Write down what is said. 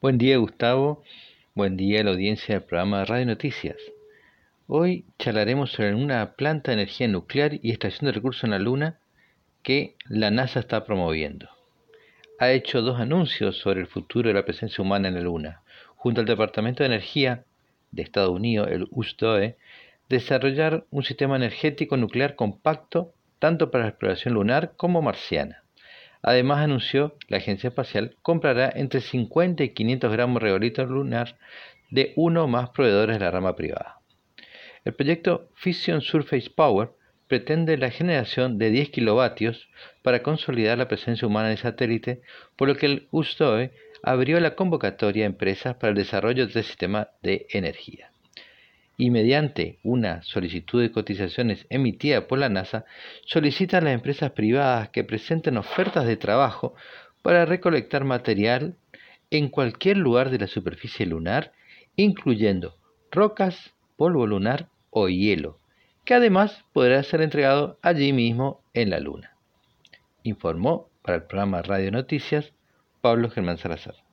Buen día Gustavo, buen día la audiencia del programa Radio Noticias. Hoy charlaremos sobre una planta de energía nuclear y extracción de recursos en la Luna que la NASA está promoviendo. Ha hecho dos anuncios sobre el futuro de la presencia humana en la Luna, junto al Departamento de Energía de Estados Unidos, el USDOE, desarrollar un sistema energético nuclear compacto tanto para la exploración lunar como marciana. Además anunció la agencia espacial comprará entre 50 y 500 gramos de regolito lunar de uno o más proveedores de la rama privada. El proyecto Fission Surface Power pretende la generación de 10 kilovatios para consolidar la presencia humana en el satélite, por lo que el USDOE abrió la convocatoria a empresas para el desarrollo de este sistema de energía y mediante una solicitud de cotizaciones emitida por la NASA, solicita a las empresas privadas que presenten ofertas de trabajo para recolectar material en cualquier lugar de la superficie lunar, incluyendo rocas, polvo lunar o hielo, que además podrá ser entregado allí mismo en la Luna. Informó para el programa Radio Noticias Pablo Germán Salazar.